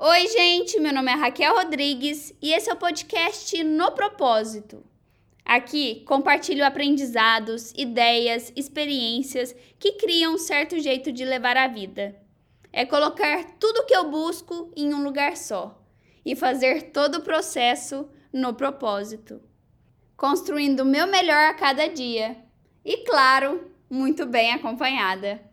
Oi, gente, meu nome é Raquel Rodrigues e esse é o podcast No Propósito. Aqui compartilho aprendizados, ideias, experiências que criam um certo jeito de levar a vida. É colocar tudo que eu busco em um lugar só e fazer todo o processo no propósito, construindo o meu melhor a cada dia e, claro, muito bem acompanhada.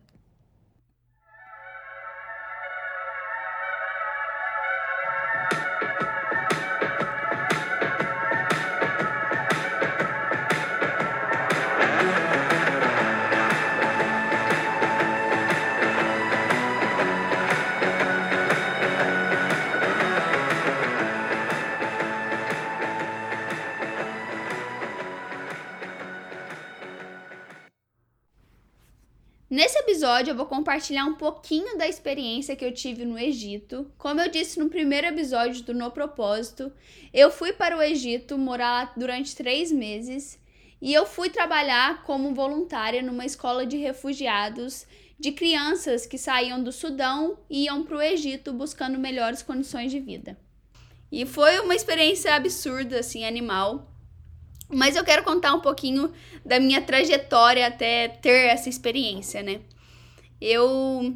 Nesse episódio eu vou compartilhar um pouquinho da experiência que eu tive no Egito. Como eu disse no primeiro episódio do No Propósito, eu fui para o Egito morar durante três meses e eu fui trabalhar como voluntária numa escola de refugiados de crianças que saíam do Sudão e iam para o Egito buscando melhores condições de vida. E foi uma experiência absurda, assim, animal. Mas eu quero contar um pouquinho da minha trajetória até ter essa experiência, né? Eu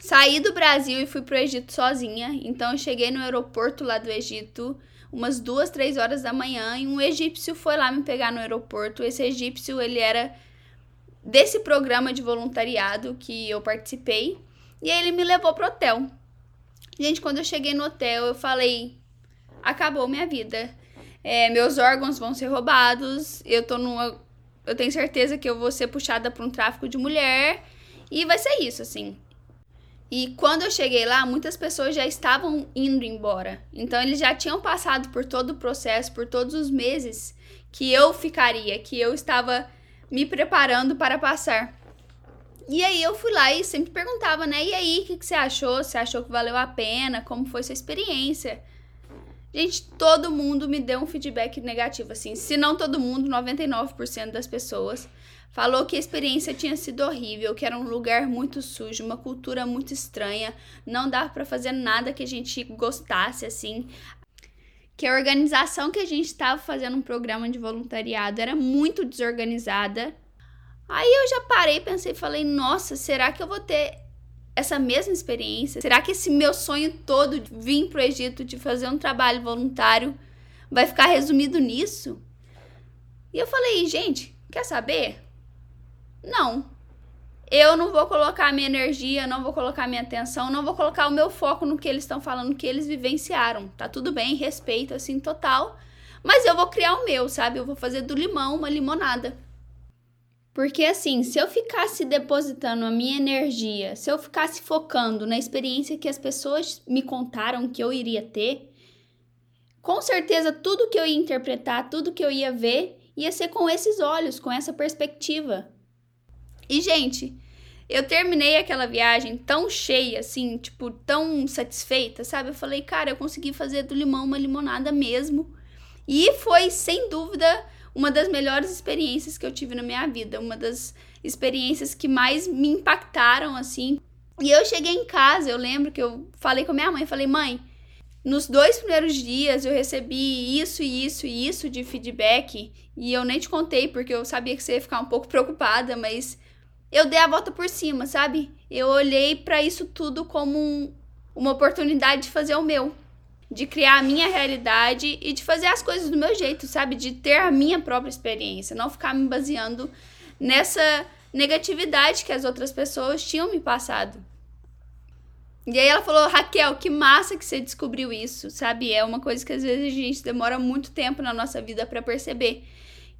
saí do Brasil e fui pro Egito sozinha. Então eu cheguei no aeroporto lá do Egito umas duas, três horas da manhã e um egípcio foi lá me pegar no aeroporto. Esse egípcio ele era desse programa de voluntariado que eu participei e ele me levou pro hotel. Gente, quando eu cheguei no hotel eu falei acabou minha vida é, meus órgãos vão ser roubados, eu tô numa. Eu tenho certeza que eu vou ser puxada para um tráfico de mulher. E vai ser isso, assim. E quando eu cheguei lá, muitas pessoas já estavam indo embora. Então eles já tinham passado por todo o processo, por todos os meses que eu ficaria, que eu estava me preparando para passar. E aí eu fui lá e sempre perguntava, né? E aí, o que, que você achou? Você achou que valeu a pena? Como foi sua experiência? Gente, todo mundo me deu um feedback negativo, assim. Se não todo mundo, 99% das pessoas falou que a experiência tinha sido horrível, que era um lugar muito sujo, uma cultura muito estranha, não dava para fazer nada que a gente gostasse, assim. Que a organização que a gente estava fazendo um programa de voluntariado era muito desorganizada. Aí eu já parei, pensei falei: nossa, será que eu vou ter essa mesma experiência? Será que esse meu sonho todo de vir para o Egito, de fazer um trabalho voluntário, vai ficar resumido nisso? E eu falei, gente, quer saber? Não. Eu não vou colocar minha energia, não vou colocar minha atenção, não vou colocar o meu foco no que eles estão falando, que eles vivenciaram. Tá tudo bem, respeito assim total, mas eu vou criar o meu, sabe? Eu vou fazer do limão uma limonada. Porque assim, se eu ficasse depositando a minha energia, se eu ficasse focando na experiência que as pessoas me contaram que eu iria ter, com certeza tudo que eu ia interpretar, tudo que eu ia ver, ia ser com esses olhos, com essa perspectiva. E gente, eu terminei aquela viagem tão cheia, assim, tipo, tão satisfeita, sabe? Eu falei, cara, eu consegui fazer do limão uma limonada mesmo. E foi, sem dúvida, uma das melhores experiências que eu tive na minha vida, uma das experiências que mais me impactaram assim. E eu cheguei em casa, eu lembro que eu falei com a minha mãe, falei: "Mãe, nos dois primeiros dias eu recebi isso e isso e isso de feedback, e eu nem te contei porque eu sabia que você ia ficar um pouco preocupada, mas eu dei a volta por cima, sabe? Eu olhei para isso tudo como um, uma oportunidade de fazer o meu de criar a minha realidade e de fazer as coisas do meu jeito, sabe? De ter a minha própria experiência, não ficar me baseando nessa negatividade que as outras pessoas tinham me passado. E aí ela falou: Raquel, que massa que você descobriu isso, sabe? É uma coisa que às vezes a gente demora muito tempo na nossa vida para perceber.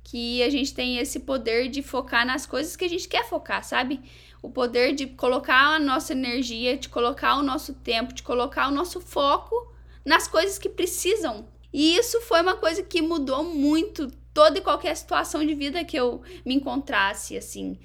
Que a gente tem esse poder de focar nas coisas que a gente quer focar, sabe? O poder de colocar a nossa energia, de colocar o nosso tempo, de colocar o nosso foco nas coisas que precisam. E isso foi uma coisa que mudou muito toda e qualquer situação de vida que eu me encontrasse, assim.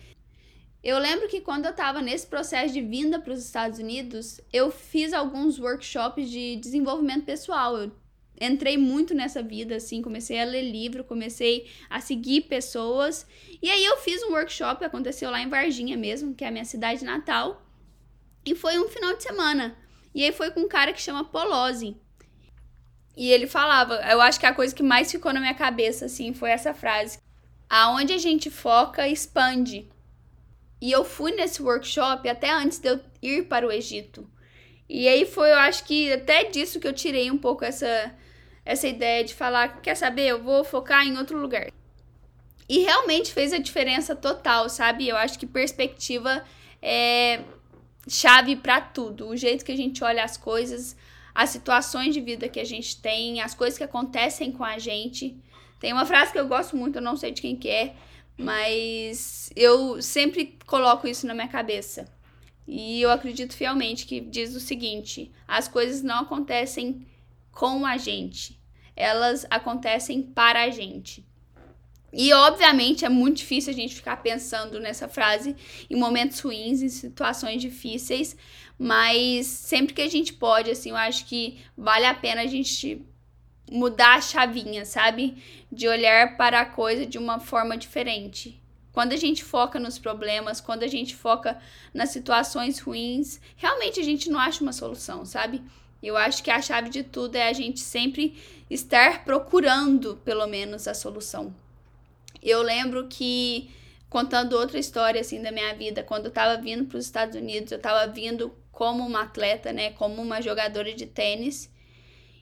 Eu lembro que quando eu estava nesse processo de vinda para os Estados Unidos, eu fiz alguns workshops de desenvolvimento pessoal. Eu entrei muito nessa vida, assim, comecei a ler livro, comecei a seguir pessoas. E aí eu fiz um workshop, aconteceu lá em Varginha mesmo, que é a minha cidade natal. E foi um final de semana. E aí foi com um cara que chama Polozzi. E ele falava, eu acho que a coisa que mais ficou na minha cabeça, assim, foi essa frase. Aonde a gente foca, expande. E eu fui nesse workshop até antes de eu ir para o Egito. E aí foi, eu acho que até disso que eu tirei um pouco essa, essa ideia de falar, quer saber, eu vou focar em outro lugar. E realmente fez a diferença total, sabe? Eu acho que perspectiva é chave para tudo. O jeito que a gente olha as coisas, as situações de vida que a gente tem, as coisas que acontecem com a gente. Tem uma frase que eu gosto muito, eu não sei de quem que é, mas eu sempre coloco isso na minha cabeça. E eu acredito fielmente que diz o seguinte: as coisas não acontecem com a gente, elas acontecem para a gente. E obviamente é muito difícil a gente ficar pensando nessa frase em momentos ruins, em situações difíceis, mas sempre que a gente pode, assim, eu acho que vale a pena a gente mudar a chavinha, sabe? De olhar para a coisa de uma forma diferente. Quando a gente foca nos problemas, quando a gente foca nas situações ruins, realmente a gente não acha uma solução, sabe? Eu acho que a chave de tudo é a gente sempre estar procurando, pelo menos, a solução. Eu lembro que, contando outra história assim da minha vida, quando eu tava vindo para os Estados Unidos, eu tava vindo como uma atleta, né, como uma jogadora de tênis.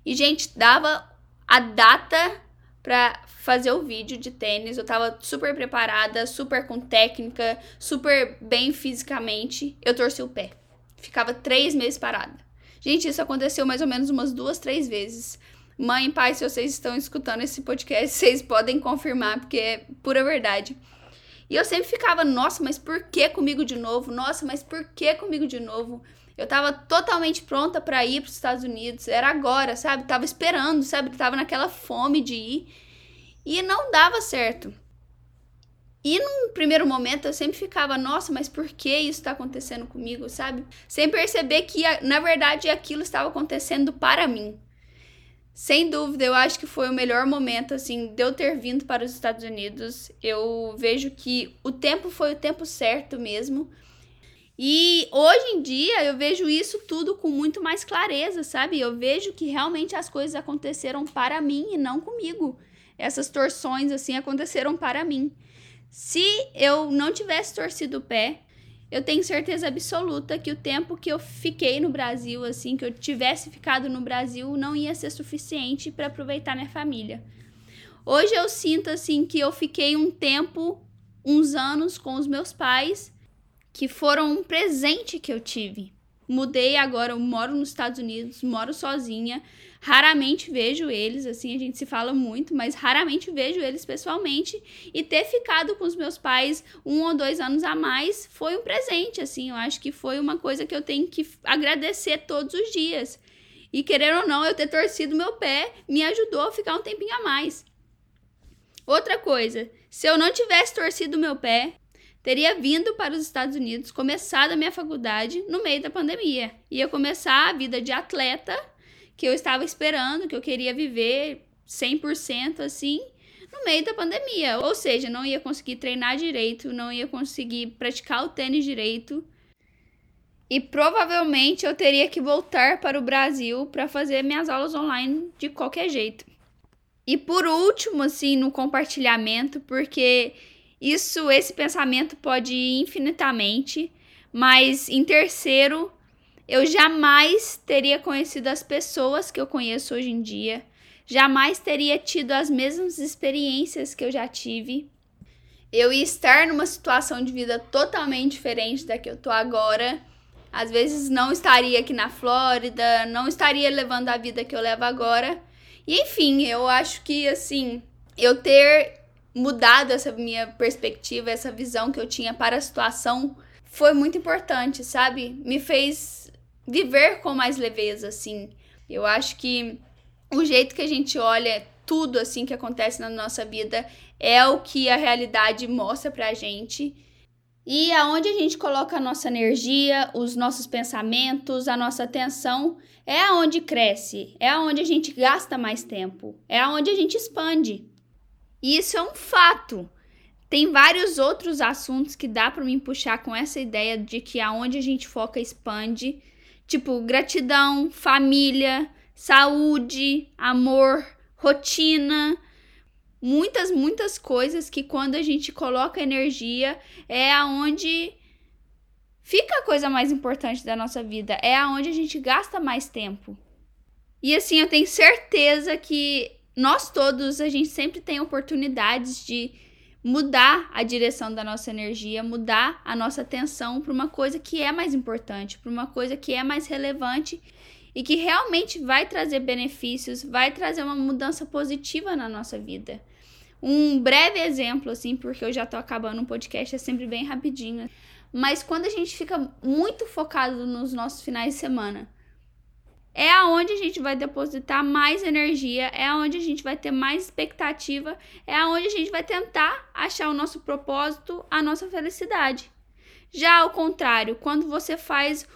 E gente, dava a data para fazer o vídeo de tênis. Eu tava super preparada, super com técnica, super bem fisicamente. Eu torci o pé. Ficava três meses parada. Gente, isso aconteceu mais ou menos umas duas, três vezes. Mãe, pai, se vocês estão escutando esse podcast, vocês podem confirmar, porque é pura verdade. E eu sempre ficava, nossa, mas por que comigo de novo? Nossa, mas por que comigo de novo? Eu tava totalmente pronta para ir para os Estados Unidos, era agora, sabe? Tava esperando, sabe? Tava naquela fome de ir. E não dava certo. E num primeiro momento eu sempre ficava, nossa, mas por que isso está acontecendo comigo, sabe? Sem perceber que, na verdade, aquilo estava acontecendo para mim. Sem dúvida, eu acho que foi o melhor momento, assim, de eu ter vindo para os Estados Unidos. Eu vejo que o tempo foi o tempo certo mesmo. E hoje em dia eu vejo isso tudo com muito mais clareza, sabe? Eu vejo que realmente as coisas aconteceram para mim e não comigo. Essas torções, assim, aconteceram para mim. Se eu não tivesse torcido o pé, eu tenho certeza absoluta que o tempo que eu fiquei no Brasil, assim, que eu tivesse ficado no Brasil, não ia ser suficiente para aproveitar minha família. Hoje eu sinto, assim, que eu fiquei um tempo, uns anos com os meus pais, que foram um presente que eu tive. Mudei agora, eu moro nos Estados Unidos, moro sozinha, Raramente vejo eles, assim, a gente se fala muito, mas raramente vejo eles pessoalmente. E ter ficado com os meus pais um ou dois anos a mais foi um presente, assim. Eu acho que foi uma coisa que eu tenho que agradecer todos os dias. E querer ou não, eu ter torcido meu pé me ajudou a ficar um tempinho a mais. Outra coisa, se eu não tivesse torcido meu pé, teria vindo para os Estados Unidos, começado a minha faculdade no meio da pandemia. Ia começar a vida de atleta que eu estava esperando, que eu queria viver 100% assim, no meio da pandemia. Ou seja, não ia conseguir treinar direito, não ia conseguir praticar o tênis direito. E provavelmente eu teria que voltar para o Brasil para fazer minhas aulas online de qualquer jeito. E por último, assim, no compartilhamento, porque isso, esse pensamento pode ir infinitamente, mas em terceiro, eu jamais teria conhecido as pessoas que eu conheço hoje em dia, jamais teria tido as mesmas experiências que eu já tive. Eu ia estar numa situação de vida totalmente diferente da que eu tô agora. Às vezes não estaria aqui na Flórida, não estaria levando a vida que eu levo agora. E enfim, eu acho que assim, eu ter mudado essa minha perspectiva, essa visão que eu tinha para a situação foi muito importante, sabe? Me fez viver com mais leveza, assim. Eu acho que o jeito que a gente olha tudo assim que acontece na nossa vida é o que a realidade mostra pra gente. E aonde a gente coloca a nossa energia, os nossos pensamentos, a nossa atenção, é aonde cresce, é aonde a gente gasta mais tempo, é aonde a gente expande. E isso é um fato. Tem vários outros assuntos que dá para me puxar com essa ideia de que aonde a gente foca expande Tipo, gratidão, família, saúde, amor, rotina, muitas, muitas coisas que quando a gente coloca energia é aonde fica a coisa mais importante da nossa vida, é aonde a gente gasta mais tempo. E assim, eu tenho certeza que nós todos, a gente sempre tem oportunidades de mudar a direção da nossa energia, mudar a nossa atenção para uma coisa que é mais importante, para uma coisa que é mais relevante e que realmente vai trazer benefícios, vai trazer uma mudança positiva na nossa vida. Um breve exemplo, assim, porque eu já tô acabando um podcast, é sempre bem rapidinho. Mas quando a gente fica muito focado nos nossos finais de semana, é aonde a gente vai depositar mais energia, é aonde a gente vai ter mais expectativa, é aonde a gente vai tentar achar o nosso propósito, a nossa felicidade. Já ao contrário, quando você faz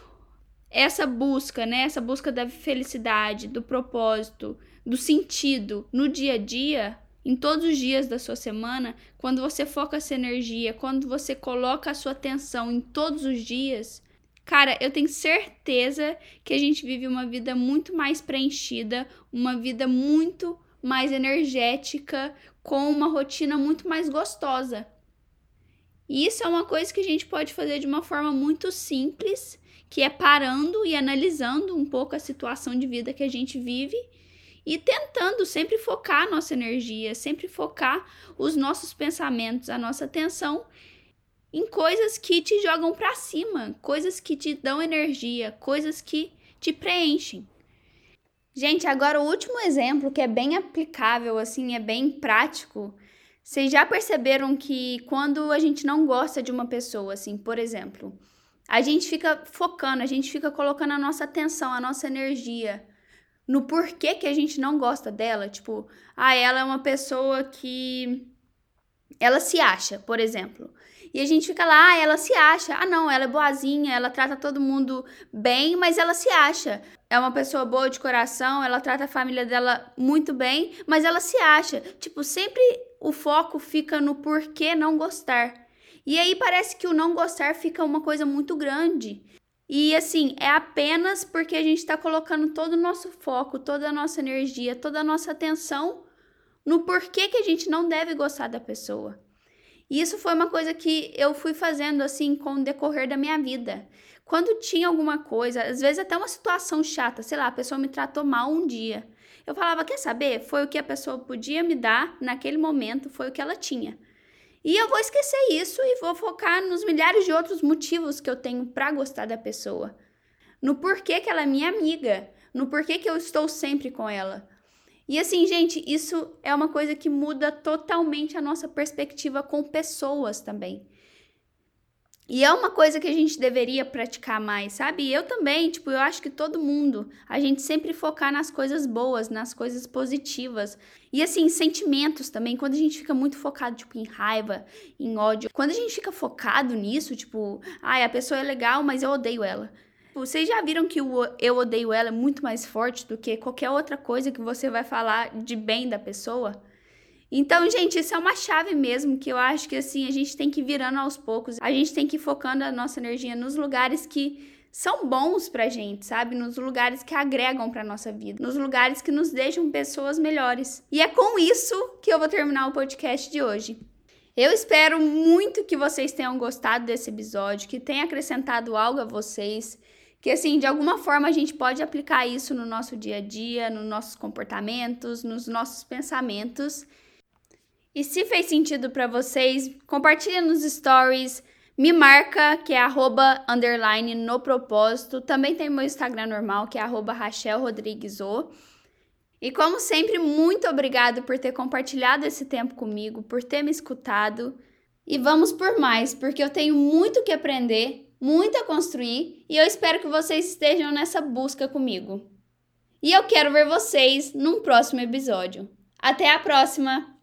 essa busca, né, essa busca da felicidade, do propósito, do sentido no dia a dia, em todos os dias da sua semana, quando você foca essa energia, quando você coloca a sua atenção em todos os dias, Cara, eu tenho certeza que a gente vive uma vida muito mais preenchida, uma vida muito mais energética, com uma rotina muito mais gostosa. E isso é uma coisa que a gente pode fazer de uma forma muito simples, que é parando e analisando um pouco a situação de vida que a gente vive e tentando sempre focar a nossa energia, sempre focar os nossos pensamentos, a nossa atenção em coisas que te jogam para cima, coisas que te dão energia, coisas que te preenchem. Gente, agora o último exemplo que é bem aplicável, assim, é bem prático. Vocês já perceberam que quando a gente não gosta de uma pessoa, assim, por exemplo, a gente fica focando, a gente fica colocando a nossa atenção, a nossa energia no porquê que a gente não gosta dela, tipo, ah, ela é uma pessoa que ela se acha, por exemplo. E a gente fica lá, ah, ela se acha. Ah, não, ela é boazinha, ela trata todo mundo bem, mas ela se acha. É uma pessoa boa de coração, ela trata a família dela muito bem, mas ela se acha. Tipo, sempre o foco fica no porquê não gostar. E aí parece que o não gostar fica uma coisa muito grande. E assim, é apenas porque a gente está colocando todo o nosso foco, toda a nossa energia, toda a nossa atenção no porquê que a gente não deve gostar da pessoa. E isso foi uma coisa que eu fui fazendo assim com o decorrer da minha vida. Quando tinha alguma coisa, às vezes até uma situação chata, sei lá, a pessoa me tratou mal um dia. Eu falava, quer saber? Foi o que a pessoa podia me dar naquele momento, foi o que ela tinha. E eu vou esquecer isso e vou focar nos milhares de outros motivos que eu tenho para gostar da pessoa. No porquê que ela é minha amiga, no porquê que eu estou sempre com ela, e assim, gente, isso é uma coisa que muda totalmente a nossa perspectiva com pessoas também. E é uma coisa que a gente deveria praticar mais, sabe? E eu também, tipo, eu acho que todo mundo, a gente sempre focar nas coisas boas, nas coisas positivas. E assim, sentimentos também, quando a gente fica muito focado, tipo, em raiva, em ódio. Quando a gente fica focado nisso, tipo, ai, a pessoa é legal, mas eu odeio ela. Vocês já viram que o eu odeio ela é muito mais forte do que qualquer outra coisa que você vai falar de bem da pessoa? Então, gente, isso é uma chave mesmo que eu acho que assim a gente tem que ir virando aos poucos. A gente tem que ir focando a nossa energia nos lugares que são bons pra gente, sabe? Nos lugares que agregam pra nossa vida, nos lugares que nos deixam pessoas melhores. E é com isso que eu vou terminar o podcast de hoje. Eu espero muito que vocês tenham gostado desse episódio, que tenha acrescentado algo a vocês que assim, de alguma forma a gente pode aplicar isso no nosso dia a dia, nos nossos comportamentos, nos nossos pensamentos. E se fez sentido para vocês, compartilha nos stories, me marca, que é arroba, underline, no propósito. Também tem meu Instagram normal, que é arroba Rachel Rodrigues o. E como sempre, muito obrigado por ter compartilhado esse tempo comigo, por ter me escutado. E vamos por mais, porque eu tenho muito que aprender muito a construir e eu espero que vocês estejam nessa busca comigo. E eu quero ver vocês num próximo episódio. Até a próxima!